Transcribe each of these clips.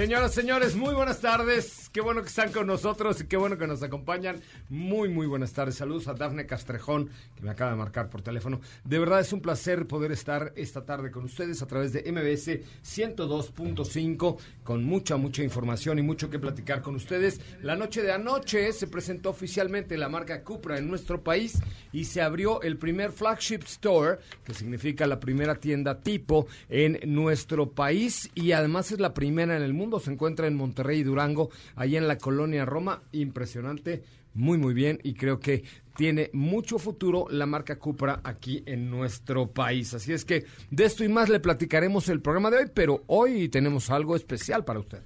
Señoras, señores, muy buenas tardes. Qué bueno que están con nosotros y qué bueno que nos acompañan. Muy, muy buenas tardes. Saludos a Dafne Castrejón, que me acaba de marcar por teléfono. De verdad es un placer poder estar esta tarde con ustedes a través de MBS 102.5, con mucha, mucha información y mucho que platicar con ustedes. La noche de anoche se presentó oficialmente la marca Cupra en nuestro país y se abrió el primer flagship store, que significa la primera tienda tipo en nuestro país y además es la primera en el mundo. Se encuentra en Monterrey y Durango ahí en la colonia Roma. Impresionante, muy muy bien y creo que tiene mucho futuro la marca Cupra aquí en nuestro país. Así es que de esto y más le platicaremos el programa de hoy, pero hoy tenemos algo especial para usted.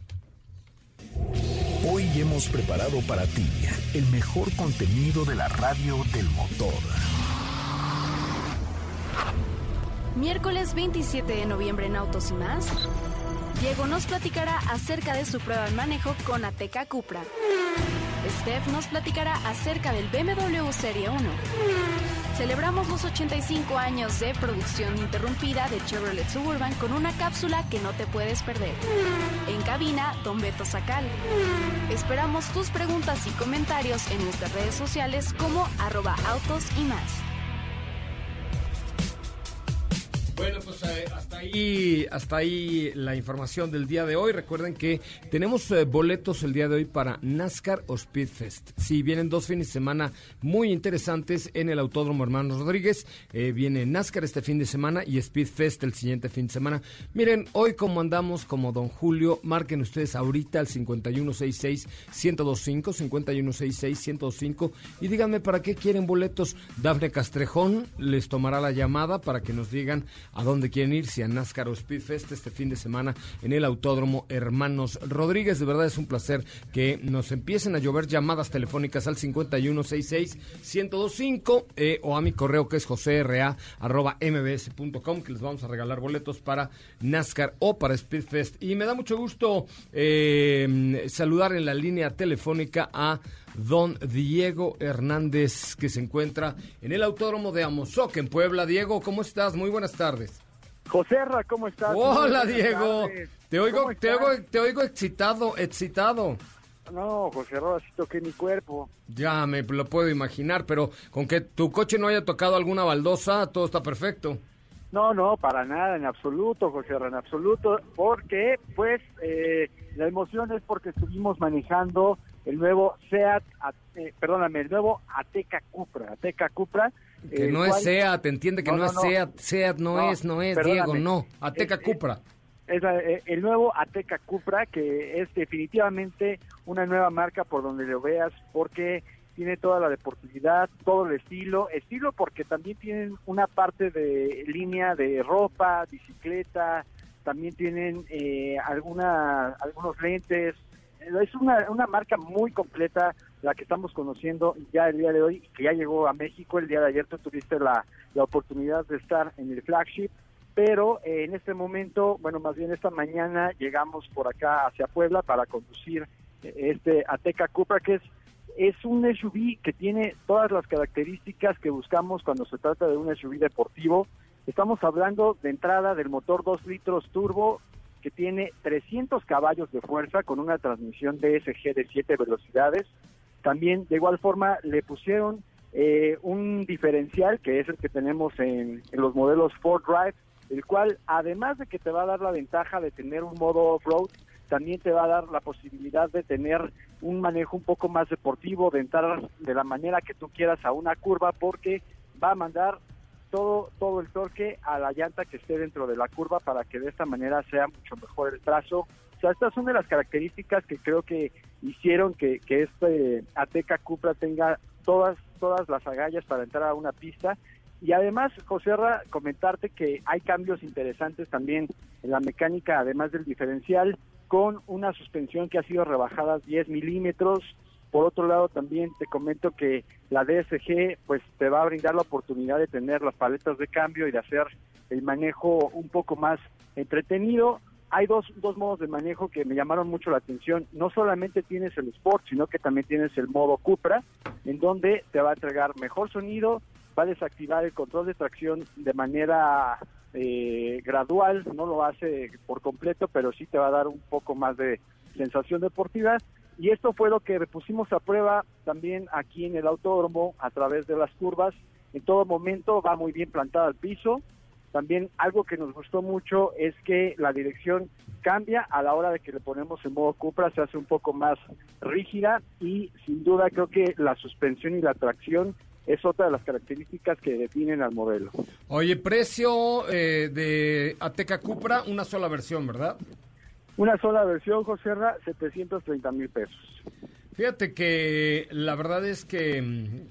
Hoy hemos preparado para ti el mejor contenido de la radio del motor. Miércoles 27 de noviembre en Autos y más. Diego nos platicará acerca de su prueba de manejo con Ateca Cupra. Steph nos platicará acerca del BMW Serie 1. Celebramos los 85 años de producción interrumpida de Chevrolet Suburban con una cápsula que no te puedes perder. En cabina, Don Beto Sacal. Esperamos tus preguntas y comentarios en nuestras redes sociales como arroba autos y más. Bueno, pues eh, hasta ahí, hasta ahí la información del día de hoy. Recuerden que tenemos eh, boletos el día de hoy para NASCAR o Speedfest. Sí, vienen dos fines de semana muy interesantes en el Autódromo Hermanos Rodríguez. Eh, viene NASCAR este fin de semana y Speedfest el siguiente fin de semana. Miren, hoy como andamos como Don Julio, marquen ustedes ahorita al 5166-1025, 5166-1025 y díganme para qué quieren boletos. Dafne Castrejón les tomará la llamada para que nos digan a dónde quieren ir, si a NASCAR o Speedfest este fin de semana en el Autódromo Hermanos Rodríguez. De verdad es un placer que nos empiecen a llover llamadas telefónicas al 5166-1025 eh, o a mi correo que es mbs.com que les vamos a regalar boletos para NASCAR o para Speedfest. Y me da mucho gusto eh, saludar en la línea telefónica a don Diego Hernández, que se encuentra en el Autódromo de Amozoc, en Puebla. Diego, ¿cómo estás? Muy buenas tardes. José ¿cómo estás? Hola, Diego. Te oigo, te oigo, te oigo excitado, excitado. No, José Ra, así toqué mi cuerpo. Ya me lo puedo imaginar, pero con que tu coche no haya tocado alguna baldosa, todo está perfecto. No, no, para nada, en absoluto, José Ra, en absoluto, porque, pues, eh, la emoción es porque estuvimos manejando el nuevo SEAT, eh, perdóname, el nuevo Ateca Cupra, Ateca Cupra. Que no es SEAT, entiende que no, es SEAT, SEAT no, es, no es, Diego, no, Ateca Cupra. Es, eh, el nuevo Ateca Cupra, que es definitivamente una nueva marca por donde lo veas, porque tiene toda la deportividad, todo el estilo, estilo porque también tienen una parte de línea de ropa, bicicleta, también tienen eh, alguna, algunos lentes, es una, una marca muy completa la que estamos conociendo ya el día de hoy, que ya llegó a México el día de ayer, tú tuviste la, la oportunidad de estar en el flagship pero eh, en este momento, bueno, más bien esta mañana llegamos por acá hacia Puebla para conducir eh, este Ateca Cupra, que es, es un SUV que tiene todas las características que buscamos cuando se trata de un SUV deportivo. Estamos hablando de entrada del motor 2 litros turbo que tiene 300 caballos de fuerza con una transmisión DSG de 7 velocidades. También de igual forma le pusieron eh, un diferencial que es el que tenemos en, en los modelos Ford Drive el cual además de que te va a dar la ventaja de tener un modo off-road, también te va a dar la posibilidad de tener un manejo un poco más deportivo, de entrar de la manera que tú quieras a una curva, porque va a mandar todo, todo el torque a la llanta que esté dentro de la curva para que de esta manera sea mucho mejor el trazo. O sea, estas son de las características que creo que hicieron que, este Ateca Cupra tenga todas, todas las agallas para entrar a una pista y además, José comentarte que hay cambios interesantes también en la mecánica, además del diferencial, con una suspensión que ha sido rebajada 10 milímetros. Por otro lado, también te comento que la DSG pues te va a brindar la oportunidad de tener las paletas de cambio y de hacer el manejo un poco más entretenido. Hay dos, dos modos de manejo que me llamaron mucho la atención. No solamente tienes el Sport, sino que también tienes el modo Cupra, en donde te va a entregar mejor sonido, va a desactivar el control de tracción de manera eh, gradual, no lo hace por completo, pero sí te va a dar un poco más de sensación deportiva. Y esto fue lo que pusimos a prueba también aquí en el autódromo a través de las curvas. En todo momento va muy bien plantada al piso. También algo que nos gustó mucho es que la dirección cambia a la hora de que le ponemos en modo Cupra, se hace un poco más rígida y sin duda creo que la suspensión y la tracción es otra de las características que definen al modelo. Oye, precio eh, de Ateca Cupra, una sola versión, ¿verdad? Una sola versión, José Ra, 730 mil pesos. Fíjate que la verdad es que,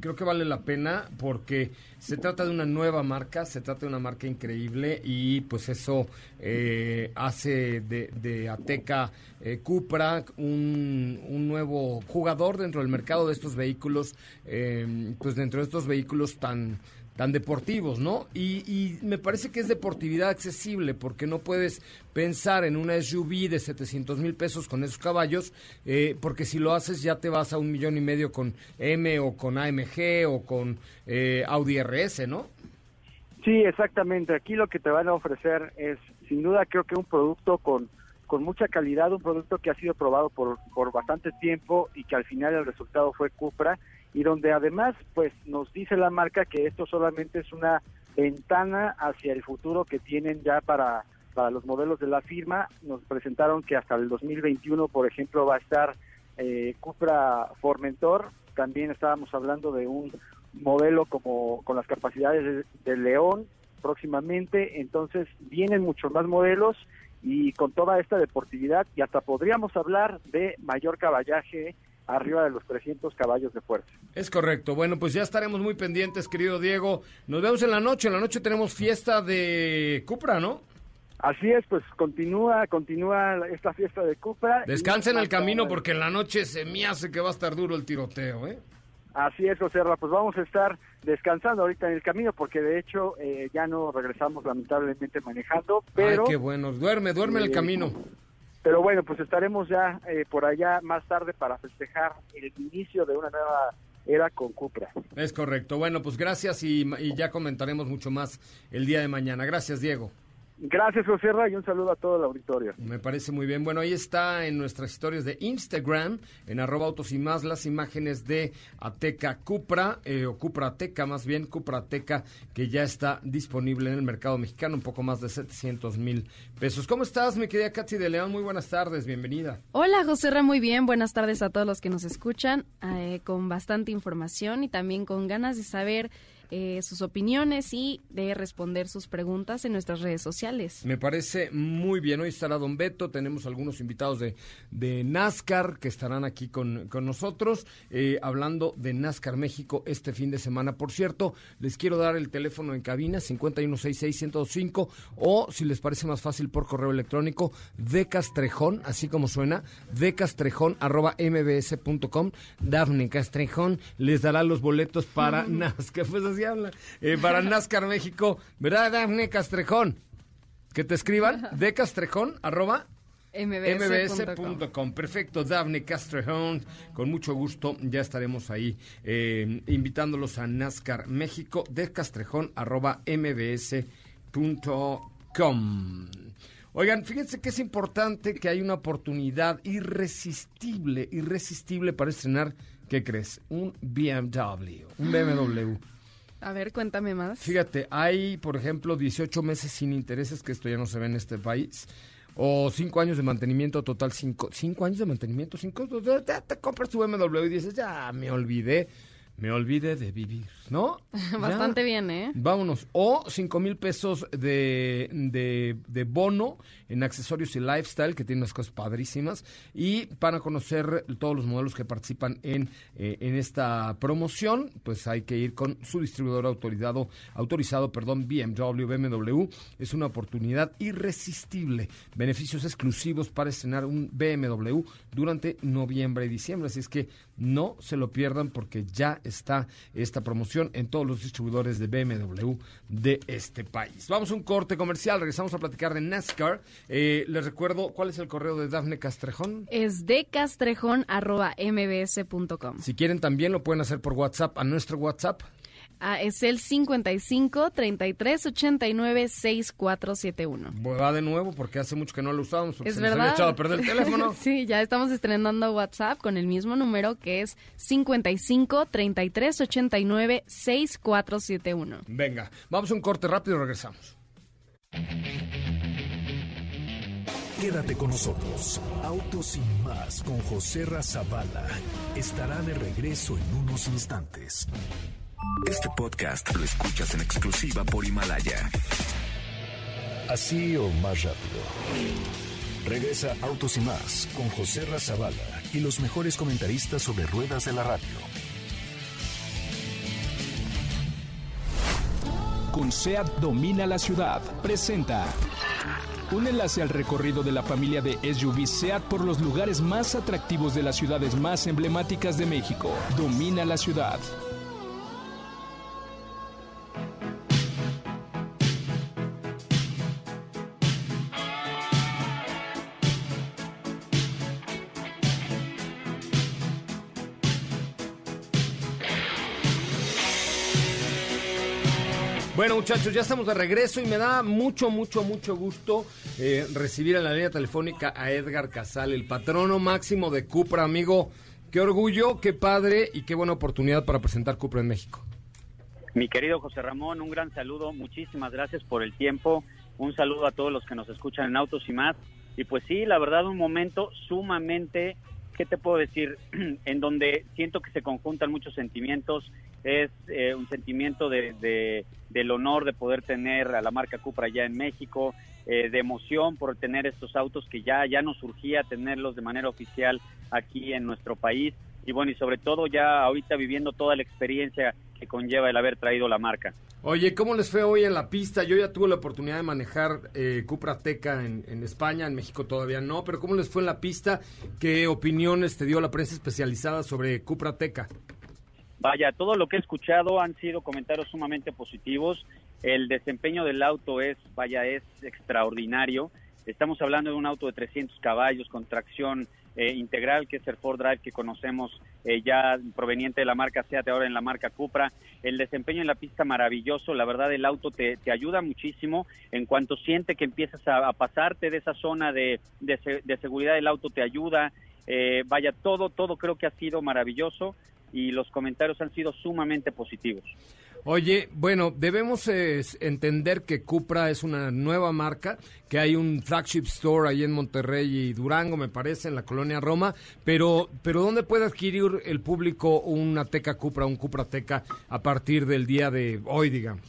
creo que vale la pena porque se trata de una nueva marca, se trata de una marca increíble y pues eso eh, hace de, Ateca eh, Cupra un, un, nuevo jugador dentro del mercado de estos vehículos, eh, pues dentro de estos vehículos tan tan deportivos, ¿no? Y, me parece que es deportividad accesible, porque no puedes pensar en una SUV de 700 mil pesos con esos caballos, eh, porque si lo haces ya te vas a un millón y medio con M o con AMG o con eh, Audi RS, ¿no? Sí, exactamente. Aquí lo que te van a ofrecer es, sin duda, creo que un producto con, con mucha calidad, un producto que ha sido probado por, por bastante tiempo y que al final el resultado fue Cupra y donde además pues nos dice la marca que esto solamente es una ventana hacia el futuro que tienen ya para, para los modelos de la firma. Nos presentaron que hasta el 2021, por ejemplo, va a estar eh, Cupra Formentor. También estábamos hablando de un modelo como con las capacidades de, León próximamente. Entonces vienen muchos más modelos y con toda esta deportividad y hasta podríamos hablar de mayor caballaje arriba de los 300 caballos de fuerza. Es correcto. Bueno, pues ya estaremos muy pendientes, querido Diego. Nos vemos en la noche. En la noche tenemos fiesta de Cupra, ¿no? Así es, pues continúa, continúa esta fiesta de Cupra. Descansen el camino porque en la noche se me hace que va a estar duro el tiroteo, ¿eh? Así es, José Pues vamos a estar descansando ahorita en el camino porque de hecho eh, ya no regresamos lamentablemente manejando, pero... Ay, qué bueno. Duerme, duerme en el eh, camino. Pero bueno, pues estaremos ya eh, por allá más tarde para festejar el inicio de una nueva era con Cupra. Es correcto. Bueno, pues gracias y, y ya comentaremos mucho más el día de mañana. Gracias, Diego. Gracias, José Ra, y un saludo a todo el auditorio. Me parece muy bien. Bueno, ahí está en nuestras historias de Instagram, en arroba autos y más, las imágenes de Ateca Cupra, eh, o Cupra Ateca, más bien Cupra Ateca, que ya está disponible en el mercado mexicano, un poco más de 700 mil pesos. ¿Cómo estás, mi querida Katy de León? Muy buenas tardes, bienvenida. Hola, José Ra, muy bien. Buenas tardes a todos los que nos escuchan, eh, con bastante información y también con ganas de saber eh, sus opiniones y de responder sus preguntas en nuestras redes sociales. Me parece muy bien. Hoy estará Don Beto, tenemos algunos invitados de, de NASCAR que estarán aquí con, nosotros, eh, hablando de NASCAR México este fin de semana. Por cierto, les quiero dar el teléfono en cabina 5166105 o si les parece más fácil por correo electrónico de Castrejón, así como suena, de Castrejón arroba mbs.com. Dafne Castrejón les dará los boletos para NASCAR. Pues así habla. Eh, para NASCAR México, ¿verdad, Dafne Castrejón? Que te escriban de Castrejón, arroba mbs.com. Perfecto, Dafne Castrejón, con mucho gusto ya estaremos ahí eh, invitándolos a NASCAR México de Castrejón arroba mbs.com. Oigan, fíjense que es importante que hay una oportunidad irresistible, irresistible para estrenar, ¿qué crees? Un BMW, un BMW. A ver, cuéntame más. Fíjate, hay, por ejemplo, 18 meses sin intereses, que esto ya no se ve en este país. O cinco años de mantenimiento total, cinco, cinco años de mantenimiento, cinco, te, te compras tu BMW y dices, ya me olvidé me olvide de vivir, ¿no? Bastante bien, ¿eh? Vámonos. O cinco mil pesos de, de, de, bono en accesorios y lifestyle, que tiene unas cosas padrísimas. Y para conocer todos los modelos que participan en, eh, en esta promoción, pues hay que ir con su distribuidor autorizado, autorizado, perdón, BMW, BMW. Es una oportunidad irresistible. Beneficios exclusivos para estrenar un BMW durante noviembre y diciembre. Así es que no se lo pierdan porque ya está esta promoción en todos los distribuidores de BMW de este país. Vamos a un corte comercial, regresamos a platicar de NASCAR. Eh, les recuerdo, ¿cuál es el correo de Dafne Castrejón? Es de castrejón.mbs.com. Si quieren también lo pueden hacer por WhatsApp, a nuestro WhatsApp Ah, es el 55 33 89 6471. Va de nuevo porque hace mucho que no lo usábamos. Es se verdad. Nos había echado a perder el teléfono. sí, ya estamos estrenando WhatsApp con el mismo número que es 55 33 89 6471. Venga, vamos a un corte rápido y regresamos. Quédate con nosotros. Autos sin más con José Razabala estará de regreso en unos instantes. Este podcast lo escuchas en exclusiva por Himalaya. Así o más rápido. Regresa Autos y más con José Razabala y los mejores comentaristas sobre ruedas de la radio. Con SEAT Domina la Ciudad. Presenta. Un enlace al recorrido de la familia de SUV SEAT por los lugares más atractivos de las ciudades más emblemáticas de México. Domina la ciudad. Muchachos, ya estamos de regreso y me da mucho, mucho, mucho gusto eh, recibir en la línea telefónica a Edgar Casal, el patrono máximo de Cupra, amigo. Qué orgullo, qué padre y qué buena oportunidad para presentar Cupra en México. Mi querido José Ramón, un gran saludo, muchísimas gracias por el tiempo, un saludo a todos los que nos escuchan en Autos y más. Y pues sí, la verdad, un momento sumamente, ¿qué te puedo decir? en donde siento que se conjuntan muchos sentimientos. Es eh, un sentimiento de, de, del honor de poder tener a la marca Cupra ya en México, eh, de emoción por tener estos autos que ya, ya nos surgía tenerlos de manera oficial aquí en nuestro país. Y bueno, y sobre todo ya ahorita viviendo toda la experiencia que conlleva el haber traído la marca. Oye, ¿cómo les fue hoy en la pista? Yo ya tuve la oportunidad de manejar eh, Cupra Teca en, en, España, en México todavía no, pero ¿cómo les fue en la pista? ¿Qué opiniones te dio la prensa especializada sobre Cupra Teca? Vaya, todo lo que he escuchado han sido comentarios sumamente positivos. El desempeño del auto es, vaya, es extraordinario. Estamos hablando de un auto de 300 caballos con tracción eh, integral, que es el Ford Drive que conocemos eh, ya proveniente de la marca Seat, ahora en la marca Cupra. El desempeño en la pista maravilloso, la verdad el auto te, te ayuda muchísimo. En cuanto siente que empiezas a, pasarte de esa zona de, de, de, seguridad, el auto te ayuda. Eh, vaya, todo, todo creo que ha sido maravilloso y los comentarios han sido sumamente positivos. Oye, bueno, debemos eh, entender que Cupra es una nueva marca, que hay un flagship store ahí en Monterrey y Durango, me parece, en la colonia Roma, pero, pero ¿dónde puede adquirir el público una Teca Cupra, un Cupra Teca a partir del día de hoy, digamos?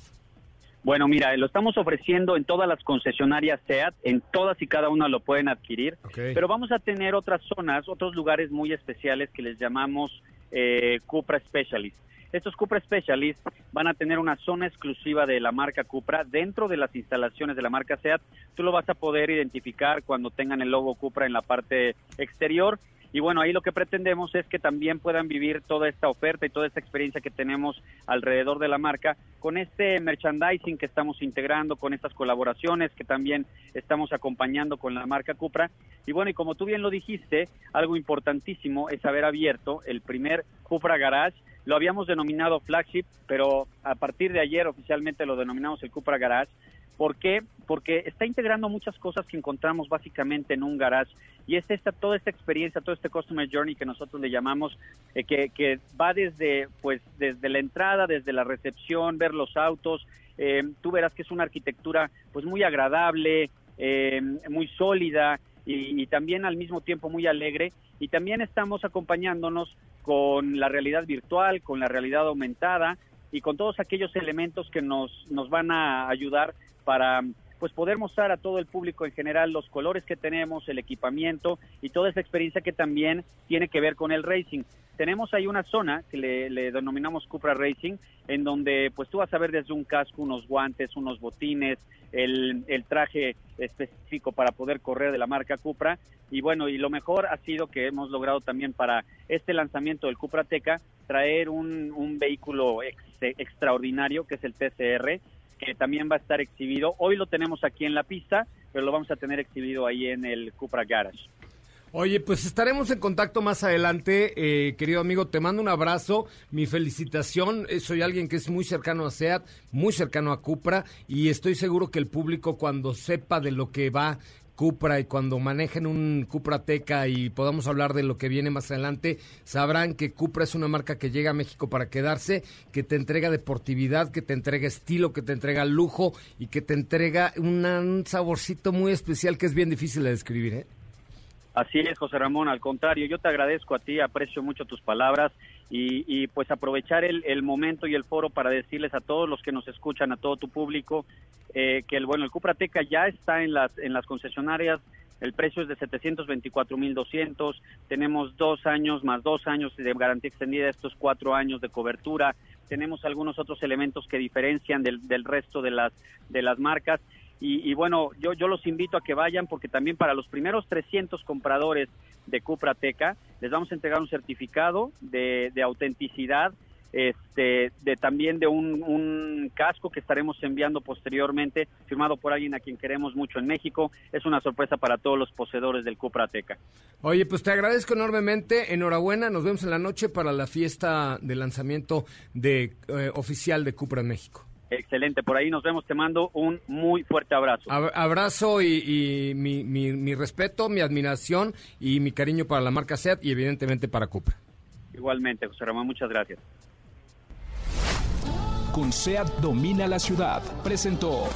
Bueno, mira, lo estamos ofreciendo en todas las concesionarias SEAT, en todas y cada una lo pueden adquirir, okay. pero vamos a tener otras zonas, otros lugares muy especiales que les llamamos eh, Cupra Specialist. Estos Cupra Specialist van a tener una zona exclusiva de la marca Cupra dentro de las instalaciones de la marca SEAT. Tú lo vas a poder identificar cuando tengan el logo Cupra en la parte exterior Y bueno, ahí lo que pretendemos es que también puedan vivir toda esta oferta y toda esta experiencia que tenemos alrededor de la marca con este merchandising que estamos integrando, con estas colaboraciones que también estamos acompañando con la marca Cupra. Y bueno, y como tú bien lo dijiste, algo importantísimo es haber abierto el primer Cupra Garage. Lo habíamos denominado flagship, pero a partir de ayer oficialmente lo denominamos el Cupra Garage ¿Por qué? Porque está integrando muchas cosas que encontramos básicamente en un garage y es esta, toda esta experiencia, todo este customer journey que nosotros le llamamos, eh, que, que, va desde, pues, desde la entrada, desde la recepción, ver los autos. Eh, tú verás que es una arquitectura pues muy agradable, eh, muy sólida y, y también al mismo tiempo muy alegre. Y también estamos acompañándonos con la realidad virtual, con la realidad aumentada y con todos aquellos elementos que nos, nos van a ayudar para pues poder mostrar a todo el público en general los colores que tenemos, el equipamiento y toda esa experiencia que también tiene que ver con el racing. Tenemos ahí una zona que le, denominamos Cupra Racing, en donde pues tú vas a ver desde un casco, unos guantes, unos botines, el, traje específico para poder correr de la marca Cupra. Y bueno, y lo mejor ha sido que hemos logrado también para este lanzamiento del Cupra Teca traer un, un vehículo extraordinario que es el TCR, que también va a estar exhibido. Hoy lo tenemos aquí en la pista, pero lo vamos a tener exhibido ahí en el Cupra Garage. Oye, pues estaremos en contacto más adelante, eh, querido amigo. Te mando un abrazo, mi felicitación. Eh, soy alguien que es muy cercano a SEAT, muy cercano a Cupra, y estoy seguro que el público, cuando sepa de lo que va Cupra y cuando manejen un Cupra Teca y podamos hablar de lo que viene más adelante, sabrán que Cupra es una marca que llega a México para quedarse, que te entrega deportividad, que te entrega estilo, que te entrega lujo y que te entrega un saborcito muy especial que es bien difícil de describir. ¿eh? Así es, José Ramón, al contrario, yo te agradezco a ti, aprecio mucho tus palabras y, pues aprovechar el, momento y el foro para decirles a todos los que nos escuchan, a todo tu público, eh, que el bueno, el Cuprateca ya está en las en las concesionarias. El precio es de 724.200. Tenemos dos años más dos años de garantía extendida, estos cuatro años de cobertura. Tenemos algunos otros elementos que diferencian del, del resto de las de las marcas. Y, bueno, yo, yo los invito a que vayan porque también para los primeros 300 compradores de Cupra Teca les vamos a entregar un certificado de, de autenticidad, este, de también de un, un, casco que estaremos enviando posteriormente, firmado por alguien a quien queremos mucho en México. Es una sorpresa para todos los poseedores del Cupra Teca. Oye, pues te agradezco enormemente. Enhorabuena. Nos vemos en la noche para la fiesta de lanzamiento de eh, oficial de Cupra México. Excelente, por ahí nos vemos. Te mando un muy fuerte abrazo. Abrazo y, mi, mi, respeto, mi admiración y mi cariño para la marca SEAT y evidentemente para Cupra. Igualmente, José Ramón, muchas gracias. Con SEAT domina la ciudad. Presentó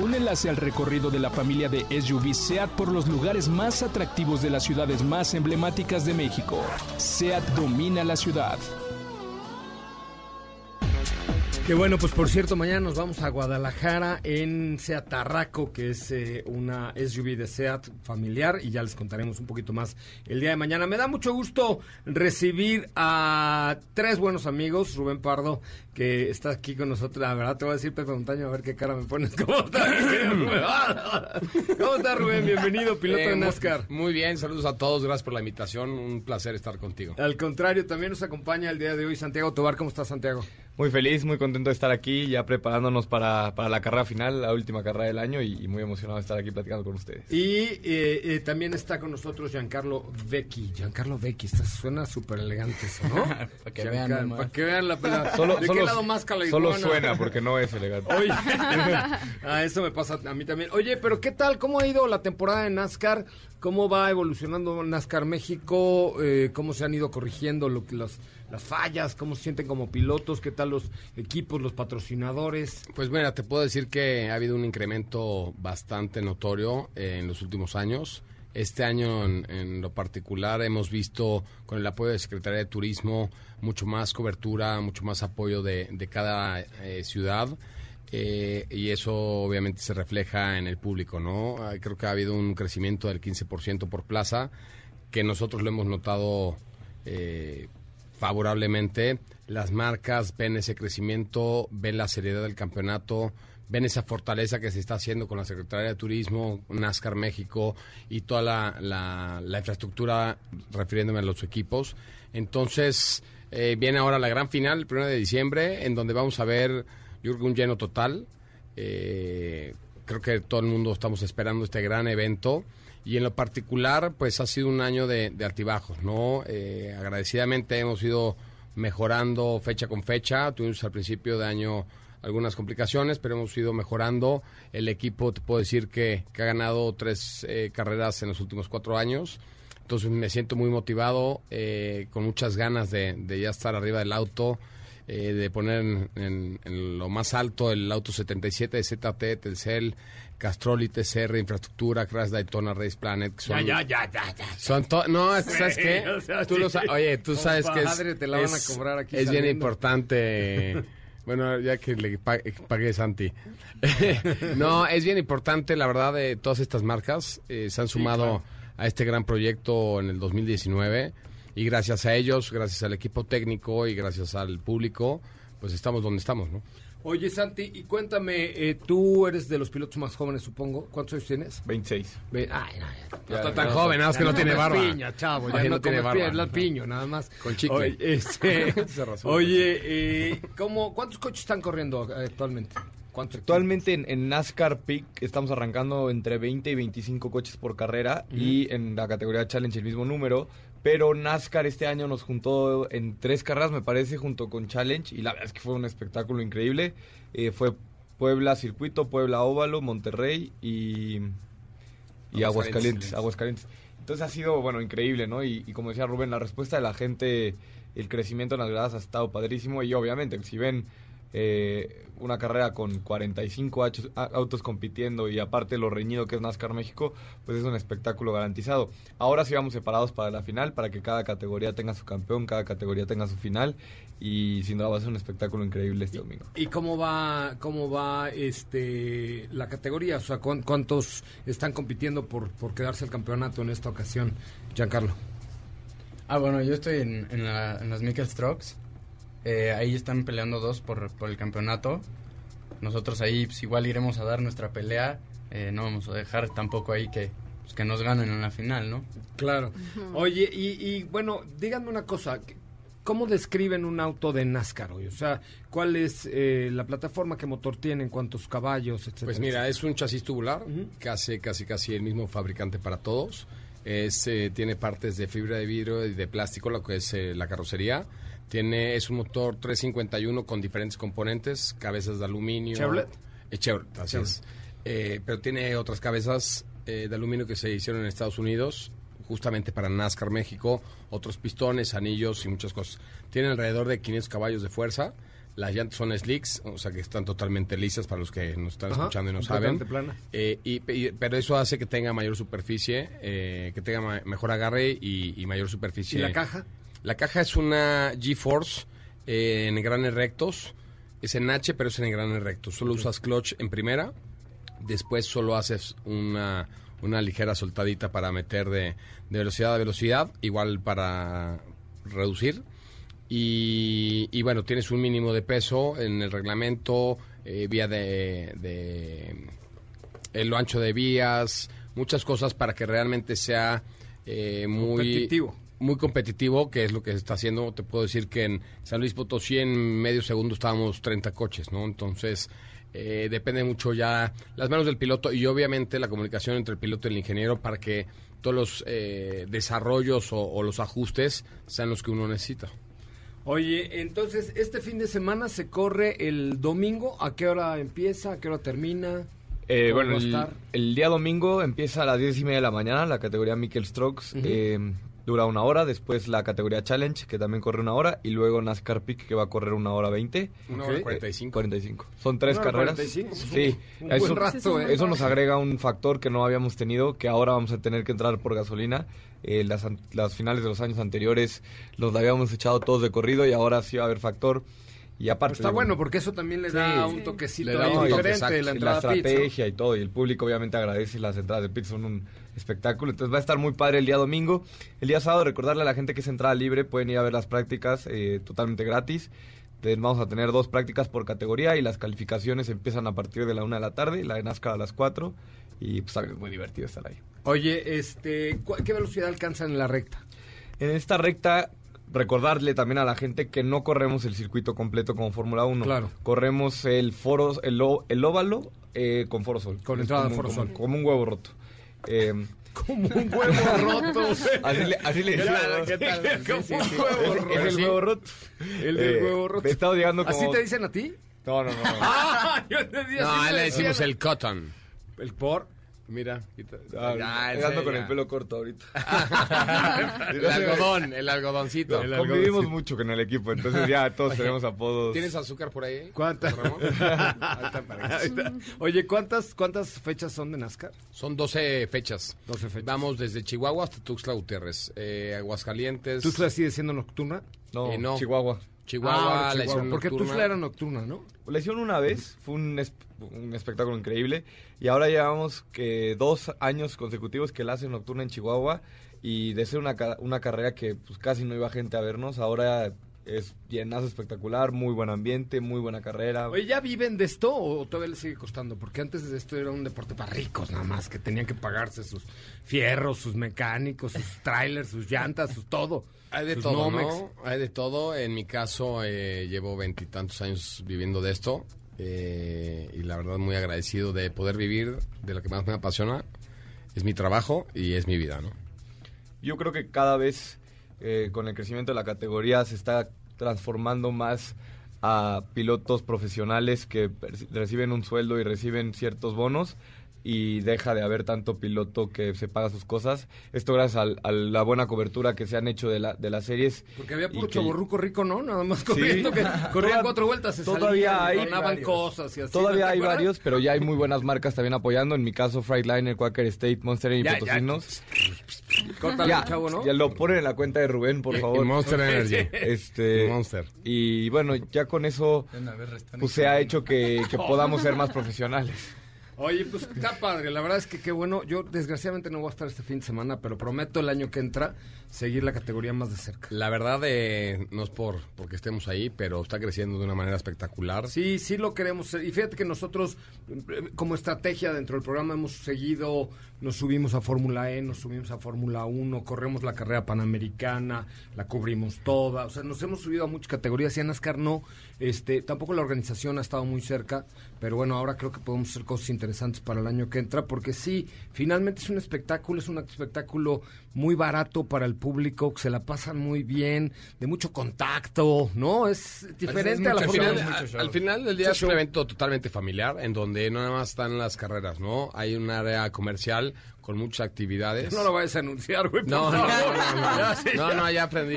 un enlace al recorrido de la familia de SUV SEAT por los lugares más atractivos de las ciudades más emblemáticas de México. SEAT domina la ciudad. Que bueno, pues por cierto, mañana nos vamos a Guadalajara en Seat Tarraco, que es eh, una SUV de Seat familiar, y ya les contaremos un poquito más el día de mañana. Me da mucho gusto recibir a tres buenos amigos, Rubén Pardo, que está aquí con nosotros. La verdad, te voy a decir, Pepe Montaño, a ver qué cara me pones. ¿Cómo estás, ¿Cómo estás, Rubén? Bienvenido, piloto de NASCAR. Muy bien, saludos a todos, gracias por la invitación, un placer estar contigo. Al contrario, también nos acompaña el día de hoy Santiago Tobar. ¿Cómo estás, Santiago? Muy feliz, muy contento de estar aquí, ya preparándonos para, para la carrera final, la última carrera del año, y, muy emocionado de estar aquí platicando con ustedes. Y eh, eh, también está con nosotros Giancarlo Vecchi. Giancarlo Vecchi, suena súper elegante eso, ¿no? para que, vean, para que vean la pelea. Solo, Solo suena porque no es elegante. Oye, ah, eso me pasa a mí también. Oye, pero ¿qué tal? ¿Cómo ha ido la temporada de NASCAR? ¿Cómo va evolucionando NASCAR México? Eh, ¿Cómo se han ido corrigiendo lo, las fallas? ¿Cómo se sienten como pilotos? ¿Qué tal los equipos, los patrocinadores? Pues mira, te puedo decir que ha habido un incremento bastante notorio eh, en los últimos años. Este año en, lo particular hemos visto con el apoyo de Secretaría de Turismo mucho más cobertura, mucho más apoyo de, cada eh, ciudad. Eh, y eso obviamente se refleja en el público, ¿no? Creo que ha habido un crecimiento del 15% por plaza, que nosotros lo hemos notado eh, favorablemente. Las marcas ven ese crecimiento, ven la seriedad del campeonato, ven esa fortaleza que se está haciendo con la Secretaría de Turismo, NASCAR México y toda la, infraestructura refiriéndome a los equipos. Entonces, eh, viene ahora la gran final, el 1 de diciembre, en donde vamos a ver, yo un lleno total. Eh, creo que todo el mundo estamos esperando este gran evento. Y en lo particular, pues ha sido un año de, de altibajos, ¿no? Eh, agradecidamente hemos ido mejorando fecha con fecha. Tuvimos al principio de año algunas complicaciones, pero hemos ido mejorando. El equipo, te puedo decir que, que ha ganado tres eh, carreras en los últimos cuatro años. Entonces me siento muy motivado, eh, con muchas ganas de, ya estar arriba del auto, de poner en, lo más alto el auto 77 de ZT, Telcel, Castrol, TCR, Infraestructura, Crash Daytona, Race Planet. Son, ya, ya, ya, ya, Son no, ¿sabes qué? O sea, tú sí. lo sa- Oye, tú sabes que es, te la van a es- cobrar aquí es bien importante. Bueno, ya que le pa- pagué Santi. no, es bien importante, la verdad, de todas estas marcas eh, se han sumado a este gran proyecto en el 2019 y gracias a ellos, gracias al equipo técnico y gracias al público, pues estamos donde estamos, ¿no? Oye, Santi, y cuéntame, eh, tú eres de los pilotos más jóvenes, supongo. ¿Cuántos años tienes? 26. Ve- Ay, no, ya, No está tan joven, nada más que no tiene comes barba. piña, chavo, ya Oye, no, no tiene barba. es piño, nada más. Con chicle. Oye, este, Se rasura. oye eh, ¿cómo, ¿cuántos coches están corriendo eh, actualmente? ¿Cuántos Actualmente en, en NASCAR Peak estamos arrancando entre 20 y 25 coches por carrera y en la categoría Challenge el mismo número. Pero NASCAR este año nos juntó en tres carreras, me parece, junto con Challenge. Y la verdad es que fue un espectáculo increíble. Eh, fue Puebla Circuito, Puebla Óvalo, Monterrey y, y Aguascalientes. Aguascalientes. Entonces ha sido, bueno, increíble, ¿no? Y, y como decía Rubén, la respuesta de la gente, el crecimiento en las gradas ha estado padrísimo. Y obviamente, si ven eh, una carrera con 45 ach- a- autos compitiendo y aparte lo reñido que es NASCAR México, pues es un espectáculo garantizado. Ahora sí vamos separados para la final, para que cada categoría tenga su campeón, cada categoría tenga su final. Y sin duda va a ser un espectáculo increíble este domingo. ¿Y cómo va, cómo va este la categoría? O sea, ¿cuán- ¿cuántos están compitiendo por, por quedarse el campeonato en esta ocasión, Giancarlo? Ah, bueno, yo estoy en, en, la- en las Mikel Strokes. Eh, ahí están peleando dos por, por el campeonato. Nosotros ahí pues, igual iremos a dar nuestra pelea. Eh, no vamos a dejar tampoco ahí que, pues, que nos ganen en la final, ¿no? Claro. Oye, y, y, bueno, díganme una cosa. ¿Cómo describen un auto de NASCAR hoy? O sea, ¿cuál es eh, la plataforma, qué motor tienen, cuántos caballos, etcétera? Pues mira, es un chasis tubular que hace casi casi el mismo fabricante para todos. Es, eh, tiene partes de fibra de vidrio y de plástico, lo que es eh, la carrocería. Tiene, es un motor 351 con diferentes componentes, cabezas de aluminio. ¿Chevrolet? Eh, Chevrolet, así es. Eh, pero tiene otras cabezas eh, de aluminio que se hicieron en Estados Unidos, justamente para NASCAR México, otros pistones, anillos y muchas cosas. Tiene alrededor de 500 caballos de fuerza. Las llantas son slicks, o sea que están totalmente lisas para los que nos están Ajá, escuchando y no saben. plana. Eh, y, y- pero eso hace que tenga mayor superficie, eh, que tenga ma- mejor agarre y, y mayor ¿Y superficie. la caja? La caja es una GeForce eh, en engranes rectos. Es en H, pero es en engranes rectos. Solo usas clutch en primera. Después solo haces una, una ligera soltadita para meter de, de velocidad a velocidad. Igual para reducir. Y, y bueno, tienes un mínimo de peso en el reglamento, eh, vía de, de lo ancho de vías, muchas cosas para que realmente sea eh, muy Competitivo. Muy competitivo, que es lo que se está haciendo. Te puedo decir que en San Luis Potosí en medio segundo estábamos 30 coches, ¿no? Entonces, eh, depende mucho ya las manos del piloto y obviamente la comunicación entre el piloto y el ingeniero para que todos los eh, desarrollos o, o los ajustes sean los que uno necesita. Oye, entonces, este fin de semana se corre el domingo. ¿A qué hora empieza? ¿A qué hora termina? Eh, ¿Cómo bueno, el, estar? el día domingo empieza a las 10 y media de la mañana la categoría Mikel Strokes. Eh, dura una hora. Después la categoría Challenge, que también corre una hora. Y luego NASCAR Peak, que va a correr una hora 20. Una hora 45. 45. Son tres Una hora carreras. 45. Sí. Un eso, buen rato, ¿eh? eso nos agrega un factor que no habíamos tenido, que ahora vamos a tener que entrar por gasolina. Eh, las, an- las finales de los años anteriores los habíamos echado todos de corrido y ahora sí va a haber factor. Y aparte... Está bueno porque eso también le da Sí. un toquecito Le da ahí un toque, diferente la la entrada a pits, ¿no? estrategia y todo. Y el público obviamente agradece las entradas de pits, son un espectáculo. Entonces va a estar muy padre el día domingo. El día sábado recordarle a la gente que es entrada libre, pueden ir a ver las prácticas eh, totalmente gratis. Vamos a tener dos prácticas por categoría y las calificaciones empiezan a partir de la una de la tarde, la de NASCAR a las 4 y pues también es muy divertido estar ahí. Oye, este, ¿cu- ¿qué velocidad alcanzan en la recta? En esta recta, recordarle también a la gente que no corremos el circuito completo como Fórmula 1. Claro. Corremos el foro, el, el óvalo eh, con Foro Sol. Con entrada como, Foro como- Sol. Como un huevo roto. Eh, Como un huevo roto. así le, así le ¿Qué decimos. tal? ¿Qué tal? Sí, sí, Como sí. un huevo roto. es el huevo roto. El del Eh, huevo roto. he estado llegando como... ¿Así te dicen a ti? No, no, no. no. Ah, yo así No, me a él le decían. decimos el cotton. ¿El por? Mira, quita- Ah, Ya, ando ese con el pelo corto ahorita. el algodón, el algodoncito. El Convivimos sí. mucho con el equipo, entonces ya todos tenemos apodos. ¿Tienes azúcar por ahí? ¿Cuántas? Oye, ¿cuántas, ¿cuántas fechas son de NASCAR? Son 12 fechas. 12 fechas. Vamos desde Chihuahua hasta Tuxtla Gutiérrez. Eh, Aguascalientes. ¿Tuxtla sigue siendo nocturna? No, Eh, no. Chihuahua. Chihuahua, Ah, la Chihuahua, Porque. Tuxtla era nocturna, ¿no? La hicieron una vez, fue un, es- un espectáculo increíble. Y ahora llevamos que dos años consecutivos que la hacen nocturna en Chihuahua. Y de ser una, una carrera que pues casi no iba gente a vernos, ahora es llenazo espectacular, muy buen ambiente, muy buena carrera. Oye, ¿ya viven de esto o todavía les sigue costando? Porque antes de esto era un deporte para ricos nada más, que tenían que pagarse sus fierros, sus mecánicos, sus trailers, sus llantas, sus todo. Hay de sus todo, Nomex. ¿no? Hay de todo. En mi caso, eh, llevo veintitantos años viviendo de esto. eh, y la verdad, muy agradecido de poder vivir de lo que más me apasiona. Es mi trabajo y es mi vida, ¿no? Yo creo que cada vez eh, con el crecimiento de la categoría se está transformando más a pilotos profesionales que reciben un sueldo y reciben ciertos bonos y deja de haber tanto piloto que se paga sus cosas. Esto gracias al- a la buena cobertura que se han hecho de, la, de las series. Porque había puro que- chaborruco rico, ¿no? Nada más corriendo, que corrían cuatro vueltas, se todavía salían, hay donaban varios. cosas y así. Todavía ¿no te hay acuerdas? varios, pero ya hay muy buenas marcas también apoyando. En mi caso, Freightliner, Quaker State, Monster y ya. Córtale, Ya, chavo, ¿no? ya lo ponen en la cuenta de Rubén, por Y favor. Monster Energy. Este, Monster. Y bueno, ya con eso pues se ha hecho que, que podamos ser más profesionales. Oye, pues está padre, la verdad es que qué bueno. Yo desgraciadamente no voy a estar este fin de semana, pero prometo el año que entra seguir la categoría más de cerca. La verdad, eh, no es por porque estemos ahí, pero está creciendo de una manera espectacular. Sí, sí lo queremos. hacer. Y fíjate que nosotros, eh, como estrategia dentro del programa, hemos seguido, nos subimos a Fórmula E, nos subimos a Fórmula 1, corremos la carrera panamericana, la cubrimos toda. O sea, nos hemos subido a muchas categorías y a NASCAR no. Este, tampoco la organización ha estado muy cerca, pero bueno, ahora creo que podemos hacer cosas interesantes para el año que entra, porque sí, finalmente es un espectáculo, es un espectáculo muy barato para el público, que se la pasan muy bien, de mucho contacto, ¿no? Es diferente a la Fórmula final, 1. al- final del día es un show. evento totalmente familiar en donde no nada más están las carreras, ¿no? Hay un área comercial con muchas actividades. No lo vayas a anunciar, güey. No, no, no, no, Ya, aprendí.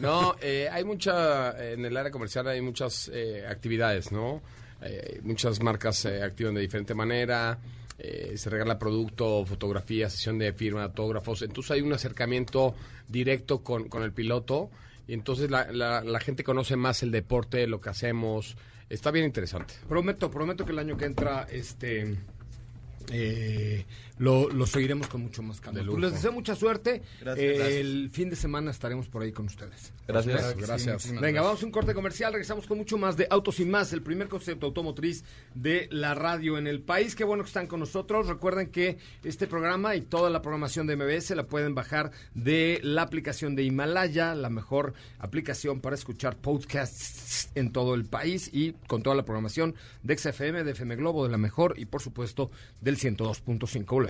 No, eh, hay mucha, en el área comercial hay muchas eh, actividades, ¿no? Eh, muchas marcas se activan de diferente manera, eh, se regala producto, fotografía, sesión de firma, autógrafos, entonces hay un acercamiento directo con, con el piloto y entonces la, la, la gente conoce más el deporte, lo que hacemos, está bien interesante. Prometo, prometo que el año que entra, este... eh, lo, lo seguiremos con mucho más calma. De Pues lujo. les deseo mucha suerte. Gracias. Eh, Gracias. El fin de semana estaremos por ahí con ustedes. Gracias. Sí, Gracias. muchísimas Venga, gracias. vamos a un corte comercial. Regresamos con mucho más de Autos y Más, el primer concepto automotriz de la radio en el país. Qué bueno que están con nosotros. Recuerden que este programa y toda la programación de MBS la pueden bajar de la aplicación de Himalaya, la mejor aplicación para escuchar podcasts en todo el país y con toda la programación de XFM, de FM Globo, de la mejor y por supuesto del 102.5.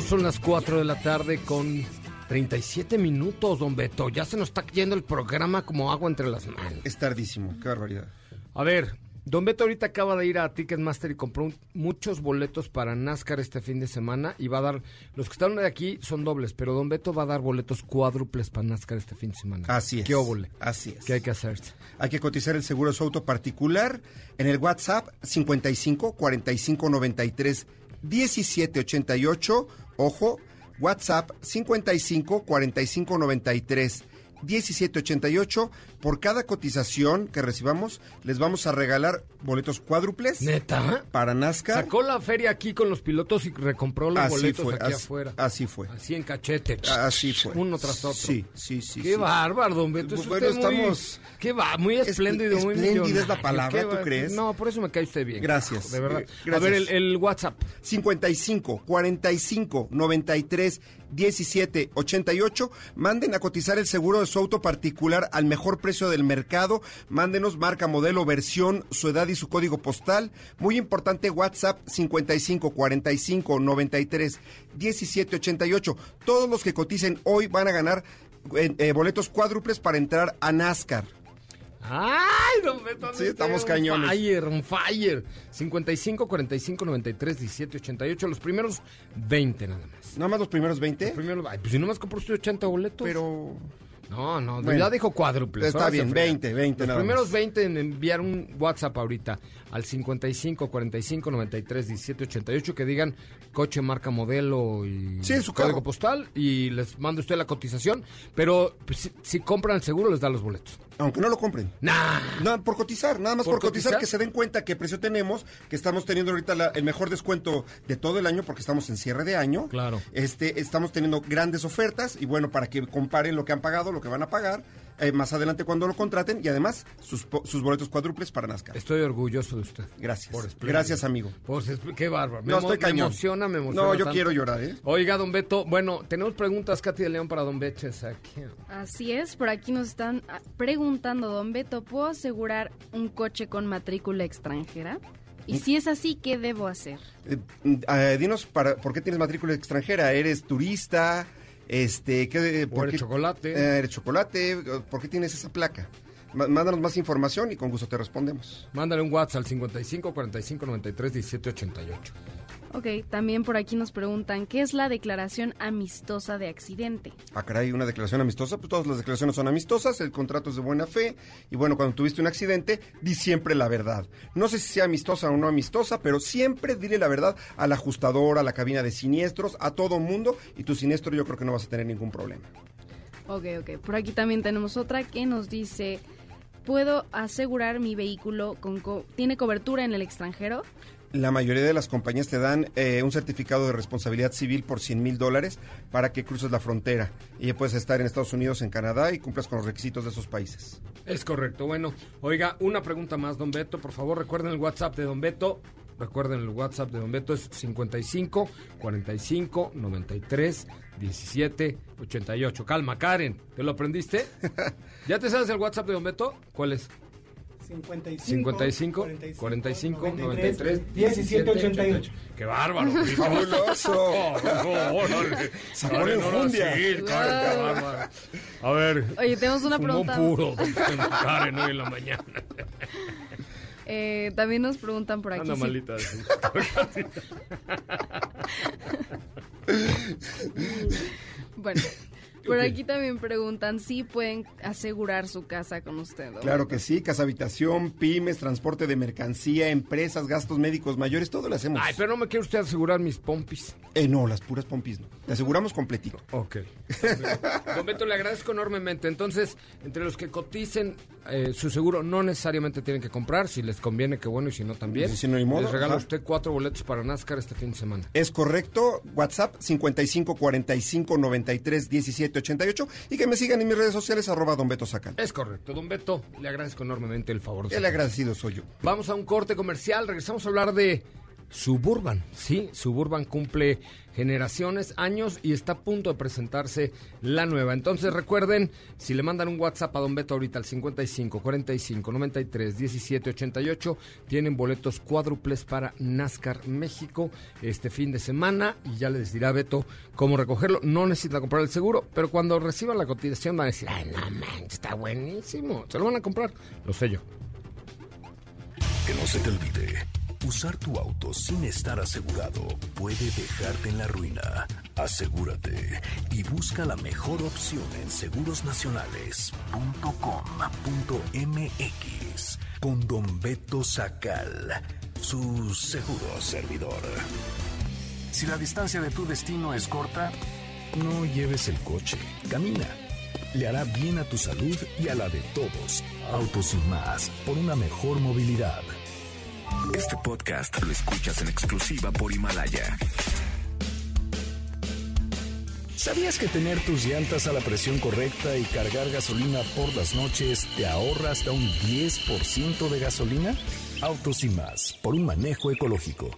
Son las 4 de la tarde con 37 minutos, don Beto. Ya se nos está yendo el programa como agua entre las manos. Es tardísimo, qué barbaridad. A ver, don Beto ahorita acaba de ir a Ticketmaster y compró un- muchos boletos para NASCAR este fin de semana y va a dar, los que están de aquí son dobles, pero don Beto va a dar boletos cuádruples para NASCAR este fin de semana. Así es. ¿Qué óvole? Así es. ¿Qué hay que hacer? Hay que cotizar el seguro de su auto particular en el WhatsApp 55 45 93 17 88. Ojo, WhatsApp 55 45 93 17 88. Por cada cotización que recibamos, les vamos a regalar boletos cuádruples. ¿Neta? Para NASCAR. Sacó la feria aquí con los pilotos y recompró los Así boletos fue, aquí así- afuera. Así fue. Así en cachete. Así fue. Uno tras otro. Sí, sí, sí. Qué sí. bárbaro, don Beto. Es Bueno, usted muy- estamos- Qué va, muy espléndido, muy espléndida es la palabra, ¿tú crees? No, por eso me cae usted bien. Gracias. De verdad. Gracias. A ver, el, el WhatsApp. 55 45 93 17 88. Manden a cotizar el seguro de su auto particular al mejor precio del mercado. Mándenos marca, modelo, versión, su edad y su código postal. Muy importante, WhatsApp 55 45 93 17 88. Todos los que coticen hoy van a ganar eh, eh, boletos cuádruples para entrar a NASCAR. ¡Ay, don Beto! anda Sí, estamos on cañones. Fire, on fire. 55, 45, 93, 17, 88. Los primeros 20 nada más. ¿Nada más los primeros 20? Los primeros, ay, pues si nomás compró usted 80 boletos. Pero... No, no, Bueno, ya dijo cuádruples. está bien, frega. 20, 20 Los nada primeros más. 20 en enviar un WhatsApp ahorita al 55 45 93 17 88 que digan coche, marca, modelo y Sí, su código carro. postal y les manda usted la cotización, pero pues, si, si compran el seguro les da los boletos. Aunque no lo compren. Nah. No, por cotizar, nada más ¿Por por, cotizar, cotizar? que se den cuenta qué precio tenemos, que estamos teniendo ahorita la- el mejor descuento de todo el año porque estamos en cierre de año. Claro. Este, estamos teniendo grandes ofertas y bueno, para que comparen lo que han pagado, lo que van a pagar, eh, más adelante cuando lo contraten y además sus, sus boletos cuádruples para NASCAR. Estoy orgulloso de usted. Gracias. Por. Gracias, amigo. Pues, es- qué bárbaro. No, emo- estoy cañón. Me emociona, me emociona. No, yo tanto. quiero llorar, ¿eh? Oiga, don Beto, bueno, tenemos preguntas, Katy de León, para don Beches aquí. Así es, por aquí nos están ah, preguntando, don Beto, ¿puedo asegurar un coche con matrícula extranjera? Y si es así, ¿qué debo hacer? Eh, eh, dinos, para, ¿por qué tienes matrícula extranjera? ¿Eres turista? Este, ¿qué, por eres qué- chocolate. Eh, ¿Eres chocolate? ¿Por qué tienes esa placa? Má- Mándanos más información y con gusto te respondemos. Mándale un WhatsApp al 55 45 93 17 88. Ok, también por aquí nos preguntan, ¿qué es la declaración amistosa de accidente? Ah, caray, una declaración amistosa. Pues todas las declaraciones son amistosas, el contrato es de buena fe. Y bueno, cuando tuviste un accidente, di siempre la verdad. No sé si sea amistosa o no amistosa, pero siempre dile la verdad al ajustador, a la cabina de siniestros, a todo mundo. Y tu siniestro yo creo que no vas a tener ningún problema. Ok, ok. Por aquí también tenemos otra que nos dice, ¿puedo asegurar mi vehículo con co- tiene cobertura en el extranjero? La mayoría de las compañías te dan eh, un certificado de responsabilidad civil por 100 mil dólares para que cruces la frontera. Y ya puedes estar en Estados Unidos, en Canadá y cumplas con los requisitos de esos países. Es correcto. Bueno, oiga, una pregunta más, don Beto. Por favor, recuerden el WhatsApp de don Beto. Recuerden el WhatsApp de don Beto es 55 45 93 17 88. Calma, Karen. ¿Te lo aprendiste? ¿Ya te sabes el WhatsApp de don Beto? ¿Cuál es? 55, 55 45 93 17 88. ¡Qué bárbaro! ¡Fabuloso! órale. Sacó la bárbaro. A ver. Oye, tenemos una fumó pregunta. puro, Karen, hoy en la mañana. Eh, también nos preguntan por aquí. Anda malita. sí. Bueno, por aquí también preguntan si pueden asegurar su casa con usted. Claro que sí, casa habitación, pymes, transporte de mercancía, empresas, gastos médicos mayores, todo lo hacemos. Ay, pero no me quiere usted asegurar mis pompis. Eh, no, las puras pompis no. Te aseguramos completito. Ok. Don Beto, le agradezco enormemente. Entonces, entre los que coticen eh, su seguro, no necesariamente tienen que comprar. Si les conviene, qué bueno, y si no, también. Si no hay modo, Les regala usted cuatro boletos para NASCAR este fin de semana. Es correcto, WhatsApp 55 45 93 17 88 y que me sigan en mis redes sociales arroba Don Beto Sacal. Es correcto. Don Beto, le agradezco enormemente el favor. de El agradecido soy yo. Vamos a un corte comercial, regresamos a hablar de Suburban. Sí, Suburban cumple generaciones, años y está a punto de presentarse la nueva. Entonces recuerden, si le mandan un WhatsApp a Don Beto ahorita al 55 45 93 17 88, tienen boletos cuádruples para NASCAR México este fin de semana y ya les dirá Beto cómo recogerlo. No necesita comprar el seguro, pero cuando reciban la cotización van a decir, ay, no manches, está buenísimo. Se lo van a comprar, lo sé yo. Que no se te olvide, usar tu auto sin estar asegurado puede dejarte en la ruina. Asegúrate y busca la mejor opción en segurosnacionales.com.mx con Don Beto Sacal, su seguro servidor. Si la distancia de tu destino es corta, no lleves el coche, camina. Le hará bien a tu salud y a la de todos. Autos y más, por una mejor movilidad. Este podcast lo escuchas en exclusiva por Himalaya. ¿Sabías que tener tus llantas a la presión correcta y cargar gasolina por las noches te ahorra hasta un 10% de gasolina? Autos y más, por un manejo ecológico.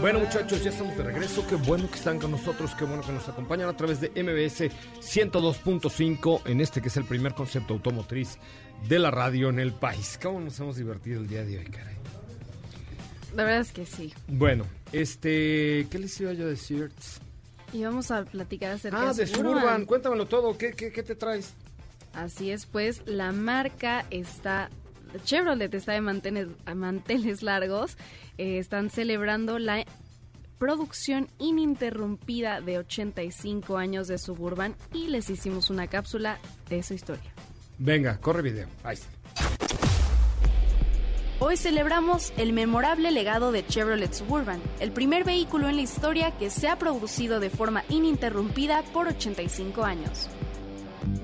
Bueno muchachos, ya estamos de regreso. Qué bueno que están con nosotros, qué bueno que nos acompañan a través de MBS 102.5 en este que es el primer concepto automotriz de la radio en el país. ¿Cómo nos hemos divertido el día de hoy, caray? La verdad es que sí. Bueno, este, ¿qué les iba yo a decir? Y vamos a platicar acerca Ah, de Suburban, cuéntamelo todo, ¿qué, qué, qué te traes? Así es, pues la marca está, Chevrolet está de manteles, manteles largos, eh, están celebrando la producción ininterrumpida de 85 años de Suburban y les hicimos una cápsula de su historia. Venga, corre video. Ahí está. Hoy celebramos el memorable legado de Chevrolet Suburban, el primer vehículo en la historia que se ha producido de forma ininterrumpida por 85 años.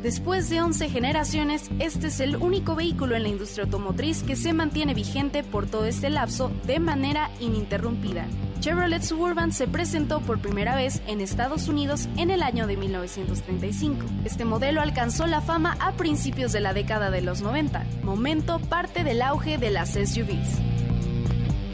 Después de 11 generaciones, este es el único vehículo en la industria automotriz que se mantiene vigente por todo este lapso de manera ininterrumpida. Chevrolet Suburban se presentó por primera vez en Estados Unidos en el año de 1935. Este modelo alcanzó la fama a principios de la década de los 90, momento parte del auge de las SUVs.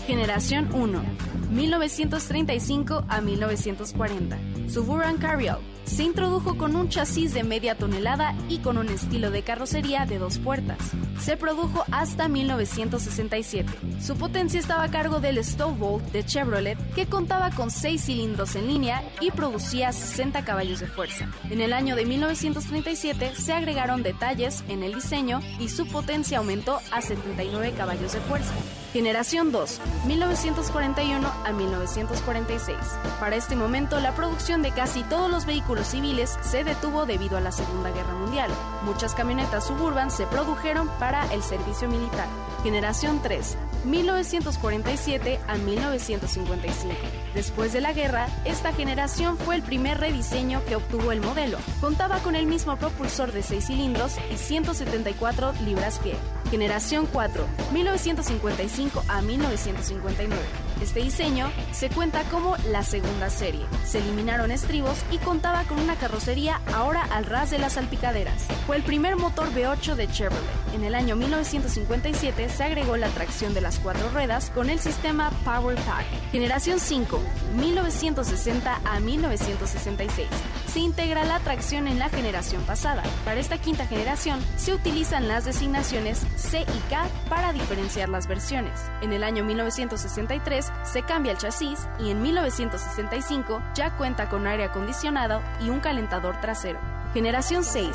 Generación 1, 1935 a 1940. Suburban Carryall se introdujo con un chasis de media tonelada y con un estilo de carrocería de dos puertas. Se produjo hasta 1967. Su potencia estaba a cargo del Stowbolt de Chevrolet, que contaba con 6 cilindros en línea y producía 60 caballos de fuerza. En el año de 1937 se agregaron detalles en el diseño y su potencia aumentó a 79 caballos de fuerza. Generación 2, 1941 a 1946. Para este momento, la producción de casi todos los vehículos civiles se detuvo debido a la Segunda Guerra Mundial. Muchas camionetas suburban se produjeron para el servicio militar. Generación 3, 1947 a 1955. Después de la guerra, esta generación fue el primer rediseño que obtuvo el modelo. Contaba con el mismo propulsor de 6 cilindros y 174 libras-pie. Generación 4, 1955 a 1959. Este diseño se cuenta como la segunda serie. Se eliminaron estribos y contaba con una carrocería ahora al ras de las salpicaderas. Fue el primer motor V8 de Chevrolet. En el año 1957 se agregó la tracción de las cuatro ruedas con el sistema Power Pack. Generación 5, 1960 a 1966. Se integra la tracción en la generación pasada. Para esta quinta generación se utilizan las designaciones C y K para diferenciar las versiones. En el año 1963 se cambia el chasis y en 1965 ya cuenta con aire acondicionado y un calentador trasero. Generación 6,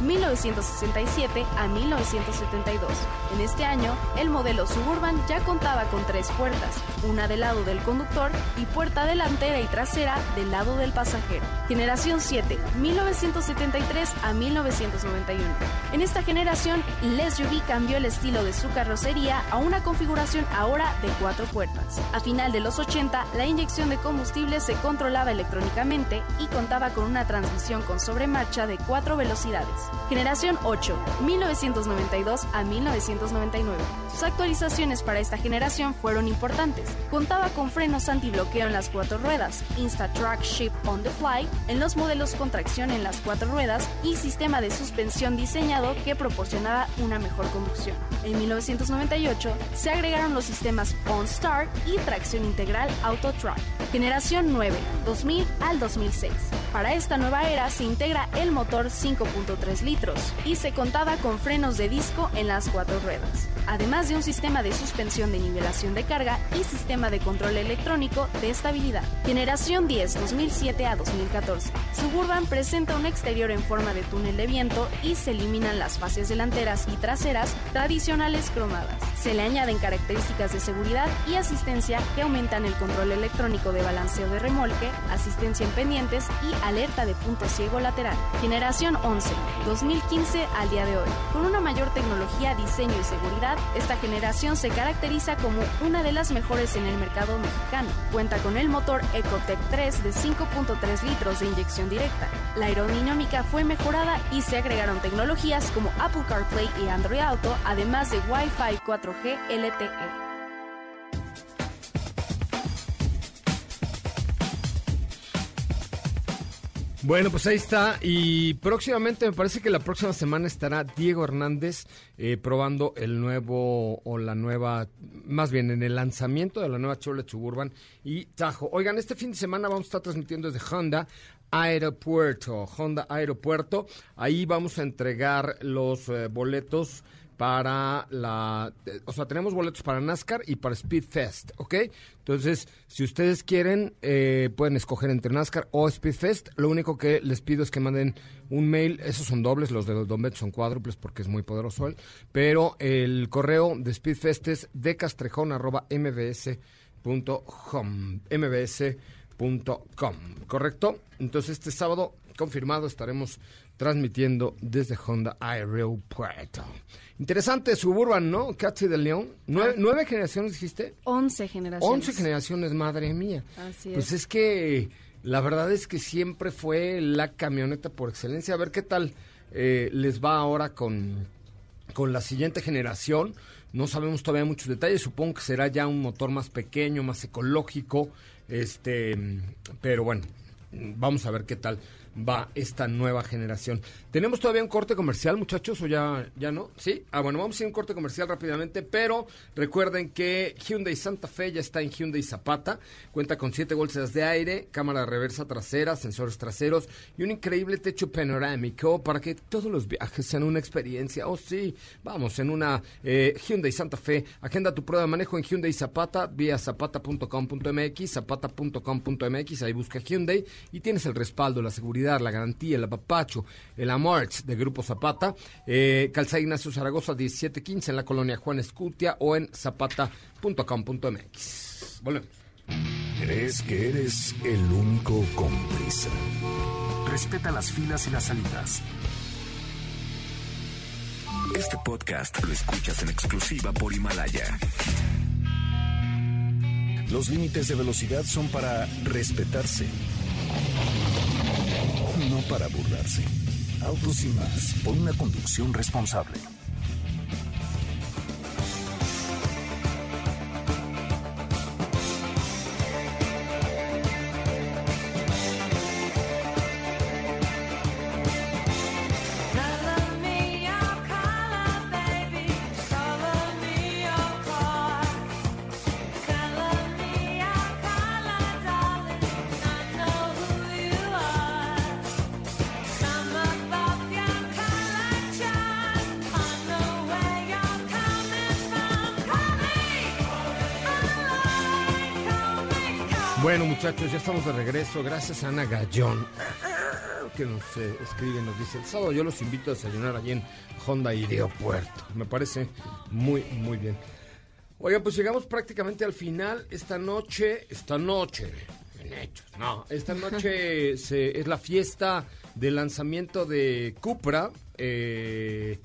1967 a 1972. En este año, el modelo Suburban ya contaba con tres puertas, una del lado del conductor y puerta delantera y trasera del lado del pasajero. Generación 7, 1973 a 1991. En esta generación, el SUV cambió el estilo de su carrocería a una configuración ahora de cuatro puertas. A final de los 80, la inyección de combustible se controlaba electrónicamente y contaba con una transmisión con sobremarcha de cuatro velocidades. Generación 8, 1992 a 1999. Sus actualizaciones para esta generación fueron importantes. Contaba con frenos antibloqueo en las cuatro ruedas, Insta-Track Shift on the Fly en los modelos con tracción en las cuatro ruedas y sistema de suspensión diseñado que proporcionaba una mejor conducción. En 1998 se agregaron los sistemas OnStar y tracción integral AutoTrack. Generación 9, 2000 al 2006. Para esta nueva era se integra el motor 5.3 litros y se contaba con frenos de disco en las cuatro ruedas, además de un sistema de suspensión de nivelación de carga y sistema de control electrónico de estabilidad. Generación 10 2007 a 2014. Suburban presenta un exterior en forma de túnel de viento y se eliminan las fases delanteras y traseras tradicionales cromadas. Se le añaden características de seguridad y asistencia que aumentan el control electrónico de balanceo de remolque, asistencia en pendientes y alerta de punto ciego lateral. Generación 11, 2015 al día de hoy. Con una mayor tecnología, diseño y seguridad, esta generación se caracteriza como una de las mejores en el mercado mexicano. Cuenta con el motor Ecotec 3 de 5.3 litros de inyección directa. La aerodinámica fue mejorada y se agregaron tecnologías como Apple CarPlay y Android Auto, además de Wi-Fi 4G LTE. Bueno, pues ahí está. Y próximamente, me parece que la próxima semana estará Diego Hernández eh, probando el nuevo o la nueva, más bien en el lanzamiento de la nueva Chevrolet Suburban y Tajo. Oigan, este fin de semana vamos a estar transmitiendo desde Honda Aeropuerto, Honda Aeropuerto. Ahí vamos a entregar los eh, boletos para la... eh, O sea, tenemos boletos para NASCAR y para Speed Fest, ¿ok? Entonces, si ustedes quieren, eh, pueden escoger entre NASCAR o Speed Fest. Lo único que les pido es que manden un mail. Esos son dobles, los de Don Beto son cuádruples porque es muy poderoso él. Pero el correo de Speed Fest es decastrejón arroba mbs.com. mbs.com, ¿correcto? Entonces, este sábado, confirmado, estaremos transmitiendo desde Honda Aeropuerto. Interesante, Suburban, ¿no? Cathy de León. ¿Nueve, nueve generaciones dijiste? 11 generaciones. Once generaciones, madre mía. Así es. Pues es que la verdad es que siempre fue la camioneta por excelencia. A ver qué tal eh, les va ahora con, con la siguiente generación. No sabemos todavía muchos detalles. Supongo que será ya un motor más pequeño, más ecológico. Este, pero bueno, vamos a ver qué tal va esta nueva generación. ¿Tenemos todavía un corte comercial, muchachos, o ya, ya no? Sí. Ah, bueno, vamos a ir a un corte comercial rápidamente, pero recuerden que Hyundai Santa Fe ya está en Hyundai Zapata. Cuenta con siete bolsas de aire, cámara reversa trasera, sensores traseros y un increíble techo panorámico para que todos los viajes sean una experiencia. Oh, sí, vamos, en una eh, Hyundai Santa Fe. Agenda tu prueba de manejo en Hyundai Zapata vía zapata.com.mx, zapata.com.mx, ahí busca Hyundai y tienes el respaldo, la seguridad, la garantía, el apapacho, el Amarts de Grupo Zapata. Eh, Calzada Ignacio Zaragoza 1715 en la colonia Juan Escutia o en zapata.com.mx. Volvemos. ¿Crees que eres el único con prisa? Respeta las filas y las salidas. Este podcast lo escuchas en exclusiva por Himalaya. Los límites de velocidad son para respetarse, no para burlarse. Autos y más, por una conducción responsable. Muchachos, ya estamos de regreso. Gracias a Ana Gallón, que nos eh, escribe, nos dice, el sábado yo los invito a desayunar allí en Honda Aeropuerto. Me parece muy, muy bien. Oigan, pues llegamos prácticamente al final. Esta noche, esta noche, en hechos, no, esta noche se- es la fiesta de lanzamiento de Cupra. eh,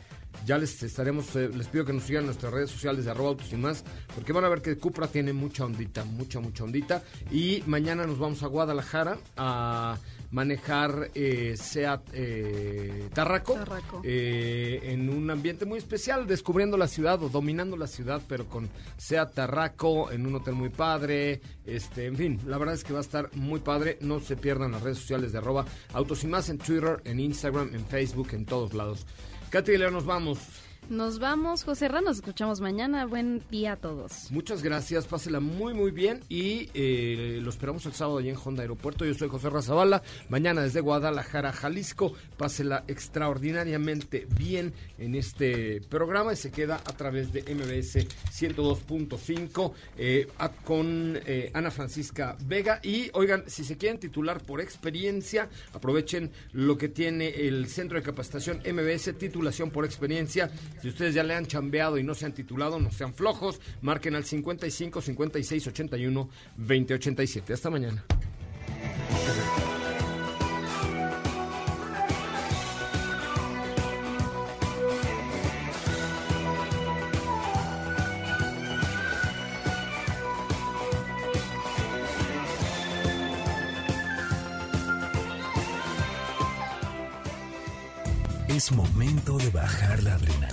ya les estaremos, eh, les pido que nos sigan en nuestras redes sociales de arroba autos y más, porque van a ver que Cupra tiene mucha ondita, mucha, mucha ondita. Y mañana nos vamos a Guadalajara a manejar eh, Seat eh, Tarraco, Tarraco. eh, en un ambiente muy especial, descubriendo la ciudad o dominando la ciudad, pero con Seat Tarraco, en un hotel muy padre, este, en fin, la verdad es que va a estar muy padre, no se pierdan las redes sociales de arroba autos y más en Twitter, en Instagram, en Facebook, en todos lados. Katy y Leo, nos vamos. Nos vamos, José Ra, nos escuchamos mañana. Buen día a todos. Muchas gracias, pásela muy muy bien y eh, lo esperamos el sábado allí en Honda Aeropuerto. Yo soy José Razabala, mañana desde Guadalajara, Jalisco. Pásela extraordinariamente bien en este programa y se queda a través de MBS 102.5 eh, con eh, Ana Francisca Vega. Y oigan, si se quieren titular por experiencia, aprovechen lo que tiene el Centro de Capacitación MBS, titulación por experiencia. Si ustedes ya le han chambeado y no se han titulado, no sean flojos, marquen al 55 56 81 20 87. Hasta mañana. Es momento de bajar la adrenalina,